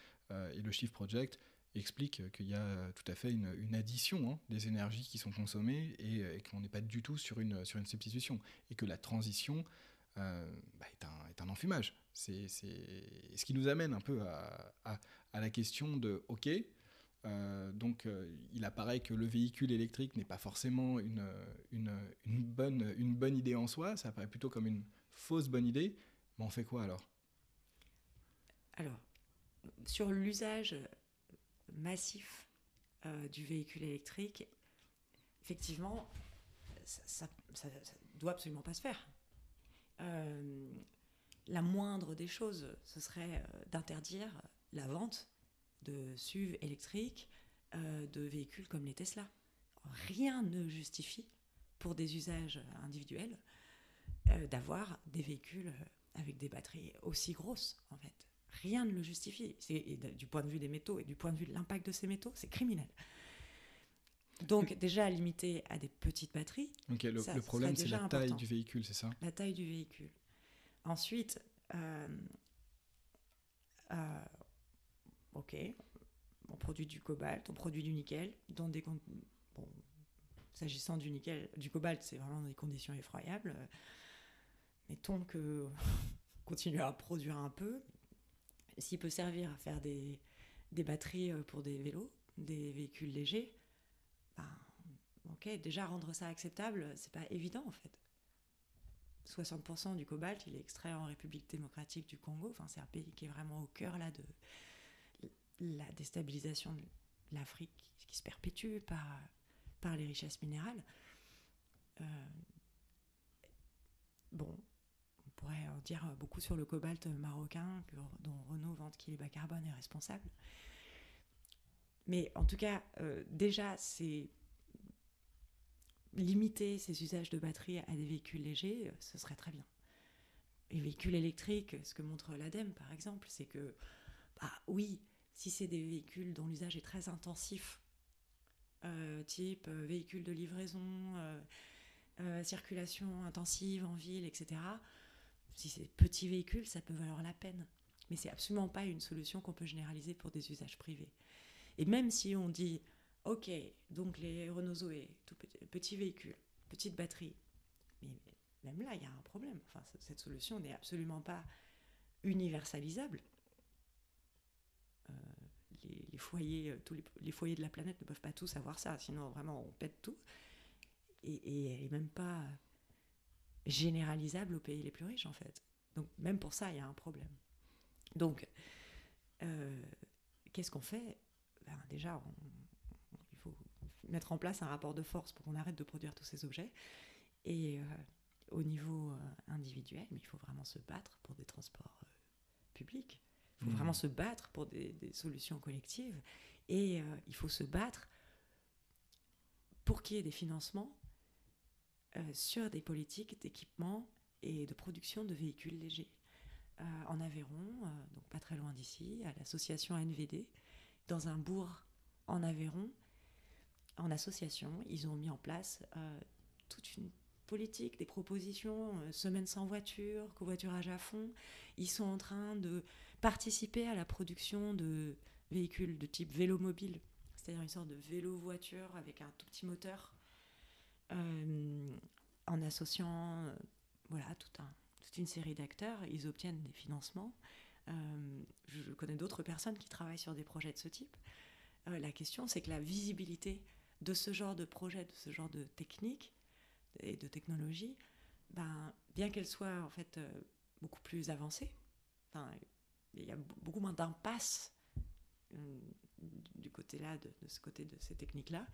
et le Shift Project, explique qu'il y a tout à fait une, addition hein, des énergies qui sont consommées et, qu'on n'est pas du tout sur une, sur une substitution. Et que la transition euh, bah, est, un, est, un, enfumage. C'est ce qui nous amène un peu à, à, la question de, OK, euh, donc euh, il apparaît que le véhicule électrique n'est pas forcément une, une, une, bonne, une bonne idée en soi, ça apparaît plutôt comme une fausse bonne idée, mais on fait quoi alors? Alors, sur l'usage massif euh, du véhicule électrique, effectivement, ça, ça, doit absolument pas se faire. Euh, la moindre des choses, ce serait euh, d'interdire la vente de SUV électriques, de véhicules comme les Tesla. Rien ne justifie, pour des usages individuels, d'avoir des véhicules avec des batteries aussi grosses, en fait. Rien ne le justifie. Et du point de vue des métaux et du point de vue de l'impact de ces métaux, c'est criminel. Donc déjà limité à des petites batteries. Ok, le, problème c'est la taille du véhicule, c'est ça? La taille du véhicule. Ensuite, euh, euh, ok, on produit du cobalt, on produit du nickel dans des bon, s'agissant du nickel, du cobalt, c'est vraiment dans des conditions effroyables. Mettons que continue à produire un peu, s'il peut servir à faire des, des, batteries euh, pour des vélos, des véhicules légers, ben, ok, déjà rendre ça acceptable, c'est pas évident en fait. 60% du cobalt, il est extrait en République démocratique du Congo. Enfin, c'est un pays qui est vraiment au cœur là de la déstabilisation de l'Afrique qui se perpétue par, par les richesses minérales. Euh, bon, pourrait en dire beaucoup sur le cobalt marocain dont Renault vante qu'il est bas carbone et responsable. Mais en tout cas, euh, déjà, c'est limiter ces usages de batterie à des véhicules légers, euh, ce serait très bien. Les véhicules électriques, ce que montre l'ADEME par exemple, c'est que, bah oui, si c'est des véhicules dont l'usage est très intensif, euh, type véhicules de livraison, circulation intensive en ville, etc., si c'est petits véhicules, ça peut valoir la peine. Mais c'est absolument pas une solution qu'on peut généraliser pour des usages privés. Et même si on dit, ok, donc les Renault Zoé, tout petit, petits véhicules, petite batterie, même là, il y a un problème. Enfin, cette solution n'est absolument pas universalisable. Euh, les, foyers, tous les, foyers de la planète ne peuvent pas tous avoir ça, sinon vraiment on pète tout. Et, et elle même pas généralisable aux pays les plus riches en fait. Donc même pour ça, il y a un problème. Donc, euh, qu'est-ce qu'on fait? Ben, Déjà, il faut mettre en place un rapport de force pour qu'on arrête de produire tous ces objets. Et euh, au niveau euh, individuel, mais il faut vraiment se battre pour des transports publics. Il faut mmh. vraiment se battre pour des, solutions collectives. Et il faut se battre pour qu'il y ait des financements sur des politiques d'équipement et de production de véhicules légers. Euh, en Aveyron, euh, donc pas très loin d'ici, à l'association NVD, dans un bourg en Aveyron, en association, ils ont mis en place euh, toute une politique, des propositions, semaine sans voiture, covoiturage à fond. Ils sont en train de participer à la production de véhicules de type vélo mobile, c'est-à-dire une sorte de vélo-voiture avec un tout petit moteur, en associant voilà, tout un, toute une série d'acteurs, ils obtiennent des financements. Euh, je connais d'autres personnes qui travaillent sur des projets de ce type. Euh, la question, c'est que la visibilité de ce genre de projet, de ce genre de technique et de technologie, ben, bien qu'elle soit en fait euh, beaucoup plus avancée, il y a beaucoup moins d'impasse du côté là, de, ce côté de ces techniques-là.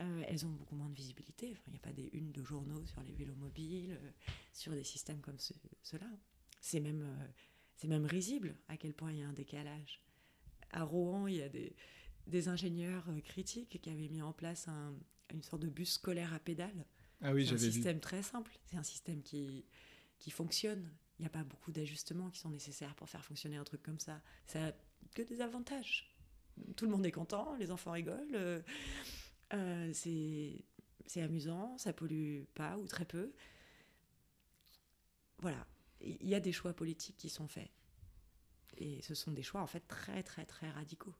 Euh, elles ont beaucoup moins de visibilité. il n'y a pas des unes de journaux sur les vélos mobiles, euh, sur des systèmes comme ceux-là. C'est même, euh, c'est même risible à quel point il y a un décalage. À Rouen, il y a des, des ingénieurs critiques qui avaient mis en place un, une sorte de bus scolaire à pédales. Ah oui, c'est un système très simple. C'est un système qui, qui fonctionne. Il n'y a pas beaucoup d'ajustements qui sont nécessaires pour faire fonctionner un truc comme ça. Ça a que des avantages. Tout le monde est content, les enfants rigolent. Euh, c'est amusant, ça pollue pas ou très peu. Voilà, il y a des choix politiques qui sont faits. Et ce sont des choix en fait très très très radicaux.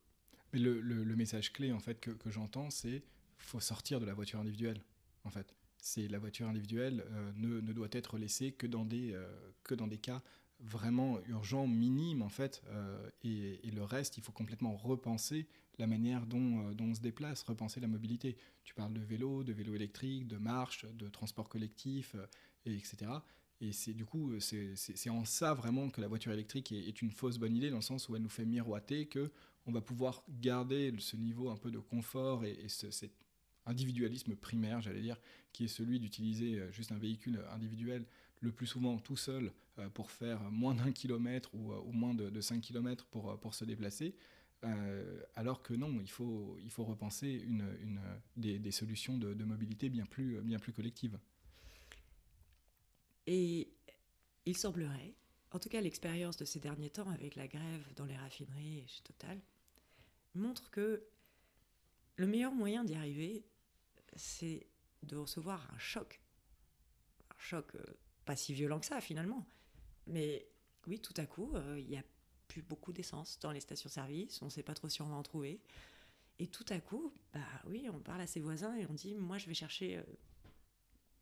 Mais le, le, message clé en fait que, que j'entends, c'est faut sortir de la voiture individuelle. En fait, c'est la voiture individuelle euh, ne, ne, doit être laissée que dans des euh, que dans des cas vraiment urgents, minimes en fait, et, et, le reste, il faut complètement repenser la manière dont, euh, dont, on se déplace, repenser la mobilité. Tu parles de vélo, de vélo électrique, de marche, de transport collectif, euh, et etc. Et c'est du coup, c'est en ça vraiment que la voiture électrique est, une fausse bonne idée, dans le sens où elle nous fait miroiter que on va pouvoir garder ce niveau un peu de confort et, cet individualisme primaire, j'allais dire, qui est celui d'utiliser euh, juste un véhicule individuel, le plus souvent tout seul, pour faire moins d'un kilomètre ou, moins de, de 5 kilomètres pour, pour se déplacer. Euh, alors que non, il faut, il faut repenser une, une, des, des, solutions de, mobilité bien plus, bien plus collectives. Et il semblerait, en tout cas l'expérience de ces derniers temps avec la grève dans les raffineries chez Total, montre que le meilleur moyen d'y arriver, c'est de recevoir un choc. Un choc euh, pas si violent que ça finalement. Mais oui, tout à coup, euh, il y a plus beaucoup d'essence dans les stations-service, on ne sait pas trop si on va en trouver. Et tout à coup, bah oui, on parle à ses voisins et on dit Moi, je vais chercher euh,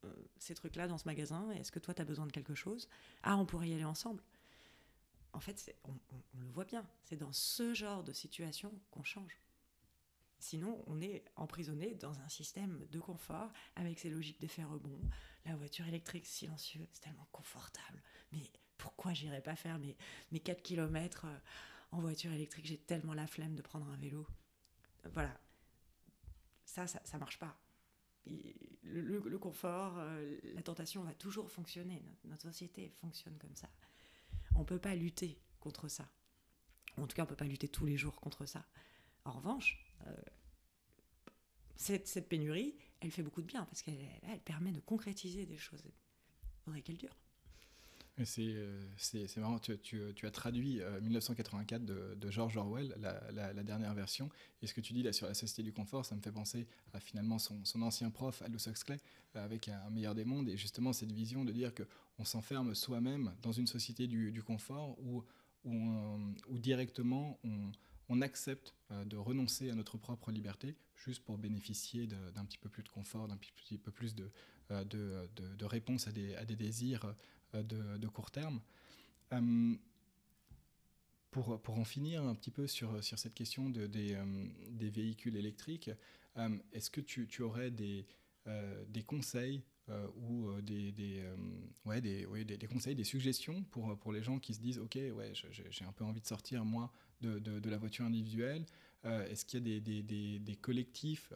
euh, ces trucs-là dans ce magasin, est-ce que toi, tu as besoin de quelque chose? Ah, on pourrait y aller ensemble. En fait, on, le voit bien, c'est dans ce genre de situation qu'on change. Sinon, on est emprisonné dans un système de confort avec ses logiques d'effet rebond. La voiture électrique silencieuse, c'est tellement confortable. Mais pourquoi j'irais pas faire mes, mes 4 km euh, en voiture électrique? J'ai tellement la flemme de prendre un vélo. Voilà. Ça, ça, ça marche pas. Le, le, confort, euh, la tentation va toujours fonctionner. Notre, société fonctionne comme ça. On peut pas lutter contre ça. En tout cas, on peut pas lutter tous les jours contre ça. En revanche, cette, cette, pénurie, elle fait beaucoup de bien parce qu'elle elle permet de concrétiser des choses. Faudrait qu'elle dure. Euh, c'est marrant, tu, as traduit 1984 euh, de, George Orwell, la, dernière version. Et ce que tu dis là sur la société du confort, ça me fait penser à finalement son, son ancien prof, Aldous Huxley, euh, avec un, meilleur des mondes. Et justement, cette vision de dire qu'on s'enferme soi-même dans une société du, confort où directement on, on accepte de renoncer à notre propre liberté juste pour bénéficier d'un petit peu plus de confort, d'un petit peu plus de, de, de, réponse à des, désirs de, court terme. Pour, pour, en finir un petit peu sur, sur cette question de, des, des véhicules électriques, est-ce que tu, tu aurais des, des conseils euh, ou euh, des, des, euh, ouais, des, des, conseils, des suggestions pour, pour les gens qui se disent Ok, ouais, j'ai un peu envie de sortir, moi, de, la voiture individuelle. Est-ce qu'il y a des, collectifs,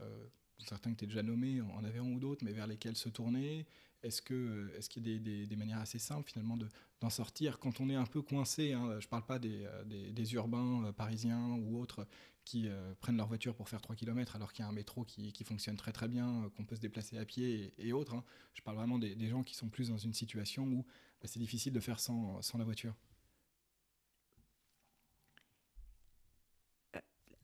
certains que tu as déjà nommés, en un ou d'autres, mais vers lesquels se tourner? Est-ce qu'il est qu'il y a des, manières assez simples, finalement, d'en sortir quand on est un peu coincé hein, Je ne parle pas des, urbains parisiens ou autres qui euh, prennent leur voiture pour faire 3 km alors qu'il y a un métro qui, fonctionne très très bien, euh, qu'on peut se déplacer à pied et, autres. Hein. Je parle vraiment des, gens qui sont plus dans une situation où bah, c'est difficile de faire sans la voiture.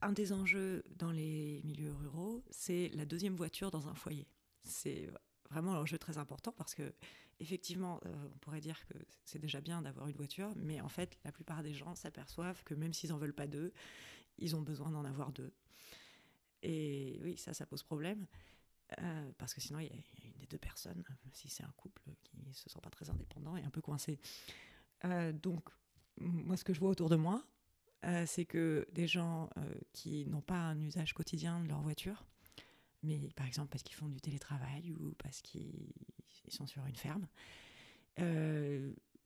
Un des enjeux dans les milieux ruraux, c'est la deuxième voiture dans un foyer. C'est vraiment un enjeu très important parce que effectivement, on pourrait dire que c'est déjà bien d'avoir une voiture, mais en fait, la plupart des gens s'aperçoivent que même s'ils n'en veulent pas deux, ils ont besoin d'en avoir deux. Et oui, ça, ça pose problème. Euh, parce que sinon, il y, a une des deux personnes, si c'est un couple qui se sent pas très indépendant et un peu coincé. Euh, donc, moi, ce que je vois autour de moi, euh, c'est que des gens qui n'ont pas un usage quotidien de leur voiture, mais par exemple parce qu'ils font du télétravail ou parce qu'ils sont sur une ferme,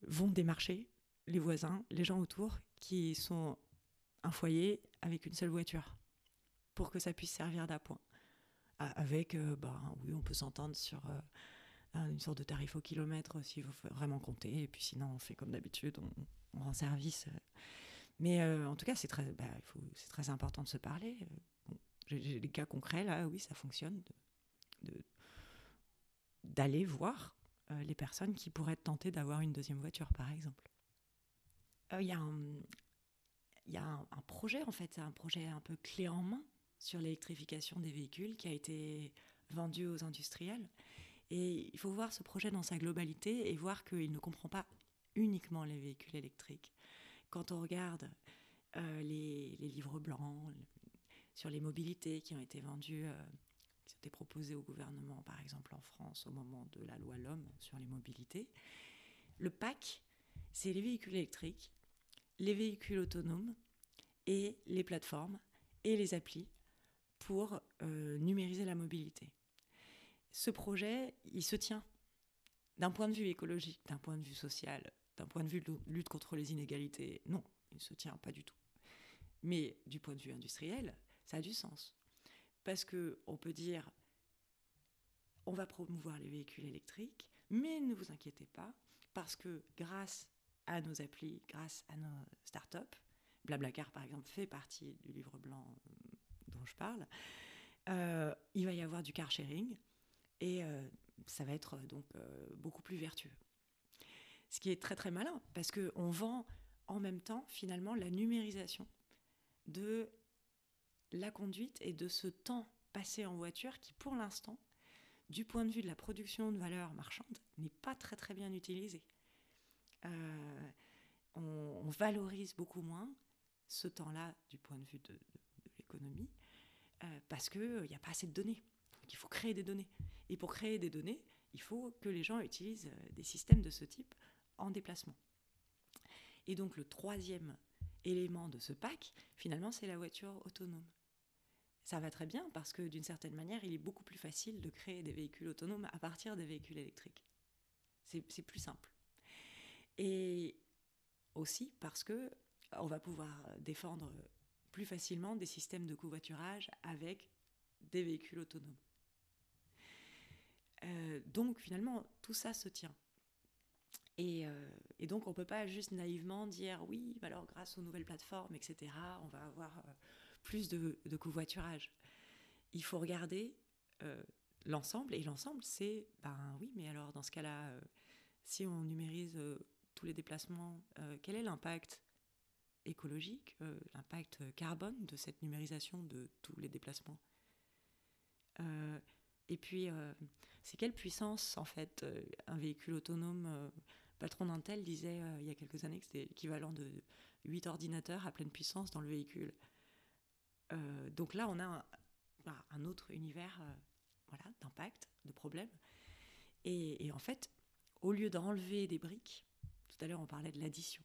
vont démarcher les voisins, les gens autour qui sont un foyer avec une seule voiture pour que ça puisse servir d'appoint. Avec, euh, bah, oui, on peut s'entendre sur euh, une sorte de tarif au kilomètre s'il faut vraiment compter, et puis sinon on fait comme d'habitude, on, rend service. Mais euh, en tout cas, c'est très, bah, c'est très important de se parler. J'ai des cas concrets là, oui, ça fonctionne, d'aller voir les personnes qui pourraient être tentées d'avoir une deuxième voiture, par exemple. Il y a un, y a un, projet, en fait, un projet un peu clé en main sur l'électrification des véhicules qui a été vendu aux industriels. Et il faut voir ce projet dans sa globalité et voir qu'il ne comprend pas uniquement les véhicules électriques. Quand on regarde euh, les, livres blancs sur les mobilités qui ont été vendus, euh, qui ont été proposés au gouvernement, par exemple en France, au moment de la loi L'Homme sur les mobilités, le PAC, c'est les véhicules électriques les véhicules autonomes et les plateformes et les applis pour euh, numériser la mobilité. Ce projet, il se tient d'un point de vue écologique, d'un point de vue social, d'un point de vue de lutte contre les inégalités. Non, il ne se tient pas du tout. Mais du point de vue industriel, ça a du sens. Parce que on peut dire, on va promouvoir les véhicules électriques, mais ne vous inquiétez pas, parce que grâce à nos applis grâce à nos startups. Blablacar, par exemple, fait partie du livre blanc euh, dont je parle. Euh, il va y avoir du car sharing et euh, ça va être donc beaucoup plus vertueux. Ce qui est très très malin parce qu'on vend en même temps finalement la numérisation de la conduite et de ce temps passé en voiture qui pour l'instant, du point de vue de la production de valeur marchande, n'est pas très très bien utilisé. Euh, on, valorise beaucoup moins ce temps-là du point de vue de, l'économie euh, parce qu'il n'y a pas assez de données. il faut créer des données. Et pour créer des données, il faut que les gens utilisent euh, des systèmes de ce type en déplacement. Et donc le troisième élément de ce pack, finalement, c'est la voiture autonome. Ça va très bien parce que d'une certaine manière, il est beaucoup plus facile de créer des véhicules autonomes à partir des véhicules électriques. C'est plus simple. Et aussi parce que on va pouvoir défendre plus facilement des systèmes de covoiturage avec des véhicules autonomes. Euh, donc finalement, tout ça se tient. Et, euh, donc on ne peut pas juste naïvement dire oui, bah alors grâce aux nouvelles plateformes, etc., on va avoir euh, plus de, covoiturage. Il faut regarder l'ensemble, et l'ensemble, c'est, ben oui, mais alors dans ce cas-là, si on numérise tous les déplacements, euh, quel est l'impact écologique, euh, l'impact carbone de cette numérisation de tous les déplacements? Euh, Et puis, c'est quelle puissance, en fait, un véhicule autonome Patron d'Intel disait il y a quelques années que c'était l'équivalent de 8 ordinateurs à pleine puissance dans le véhicule. donc là, on a un, bah, autre univers voilà, d'impact, de problème. Et, en fait, au lieu d'enlever des briques, tout à l'heure on parlait de l'addition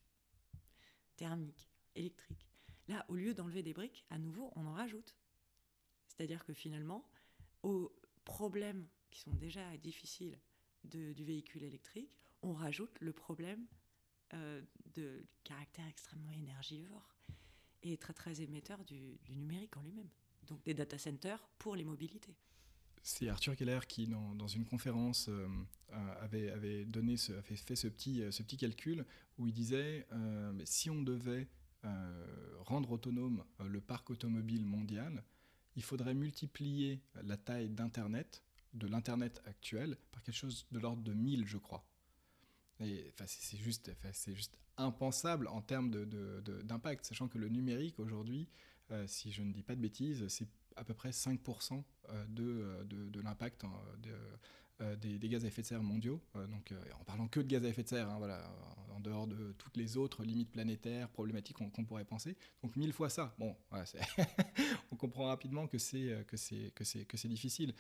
thermique, électrique. Là, au lieu d'enlever des briques, à nouveau, on en rajoute. C'est-à-dire que finalement, aux problèmes qui sont déjà difficiles du véhicule électrique, on rajoute le problème euh, de caractère extrêmement énergivore et très très émetteur du numérique en lui-même. Donc des data centers pour les mobilités. C'est Arthur Keller qui, dans, une conférence, euh, avait, donné avait fait ce petit, ce petit calcul où il disait euh, si on devait euh, rendre autonome le parc automobile mondial, il faudrait multiplier la taille d'Internet, de l'Internet actuel, par quelque chose de l'ordre de 1000, je crois. C'est juste, impensable en termes d'impact, sachant que le numérique aujourd'hui, si je ne dis pas de bêtises, c'est à peu près 5% euh, euh, de, l'impact euh, des, gaz à effet de serre mondiaux. donc, en parlant que de gaz à effet de serre, hein, voilà, en dehors de toutes les autres limites planétaires, problématiques qu'on pourrait penser. Donc, mille fois ça. Bon, on comprend rapidement que c'est difficile.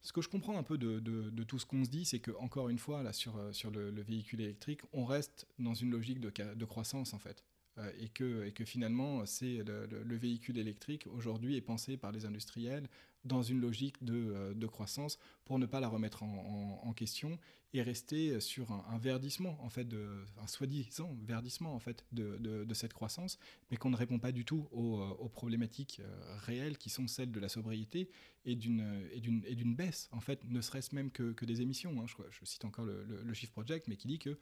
Ce que je comprends un peu de, tout ce qu'on se dit, c'est que encore une fois, là, sur, sur le, le, véhicule électrique, on reste dans une logique de croissance en fait. Euh, et, que, finalement, c'est le, véhicule électrique aujourd'hui est pensé par les industriels dans une logique de, euh, croissance pour ne pas la remettre en, question et rester sur un, verdissement, en fait, de, un soi-disant verdissement en fait de, cette croissance, mais qu'on ne répond pas du tout aux, euh, problématiques réelles qui sont celles de la sobriété et d'une baisse, en fait, ne serait-ce même que, des émissions. Hein. Je, cite encore le, le, le Shift Project, mais qui dit que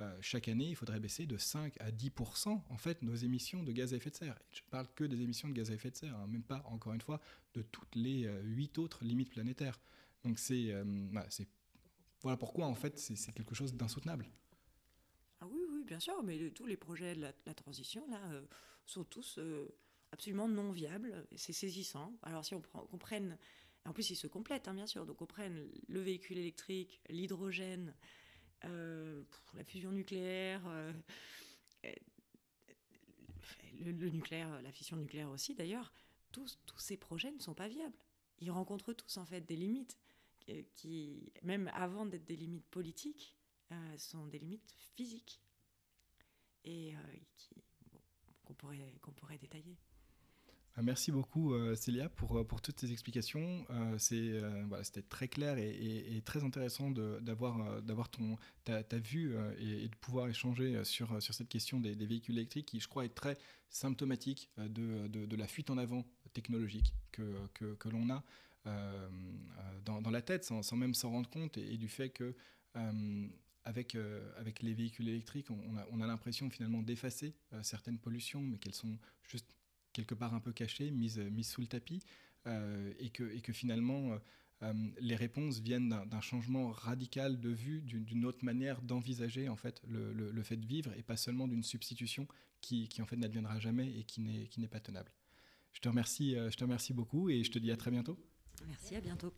euh, chaque année, il faudrait baisser de 5 à 10% en fait nos émissions de gaz à effet de serre. je ne parle que des émissions de gaz à effet de serre, hein, même pas, encore une fois, de toutes les euh, huit autres limites planétaires. Donc c'est euh, voilà pourquoi en fait c'est quelque chose d'insoutenable. Ah oui, oui, bien sûr, mais tous les projets de la, transition là sont tous absolument non viables. C'est saisissant. Alors si on, prend, prenne, en plus ils se complètent hein, bien sûr, donc on prenne le véhicule électrique, l'hydrogène, euh, la fusion nucléaire, euh, le, nucléaire, la fission nucléaire aussi d'ailleurs, tous, tous ces projets ne sont pas viables. Ils rencontrent tous en fait des limites qui, même avant d'être des limites politiques, euh, sont des limites physiques et qu'on pourrait, qu'on pourrait détailler. Ah, merci beaucoup euh, Célia pour, euh, pour toutes ces explications. Euh, C'était très clair et, très intéressant d'avoir ta, vue et, de pouvoir échanger sur, cette question des, véhicules électriques qui, je crois, est très symptomatique de, la fuite en avant technologique que, l'on a dans, la tête sans, même s'en rendre compte et, du fait que avec, les véhicules électriques, on a, on a l'impression finalement d'effacer certaines pollutions, mais qu'elles sont juste quelque part un peu cachée, mise, mise sous le tapis, euh, et, que, et que finalement, euh, euh, les réponses viennent d'un changement radical de vue, d'une autre manière d'envisager en fait le, le, fait de vivre, et pas seulement d'une substitution qui, qui, en fait n'adviendra jamais et qui n'est pas tenable. Je te, remercie, je te remercie beaucoup et je te dis à très bientôt. Merci, à bientôt.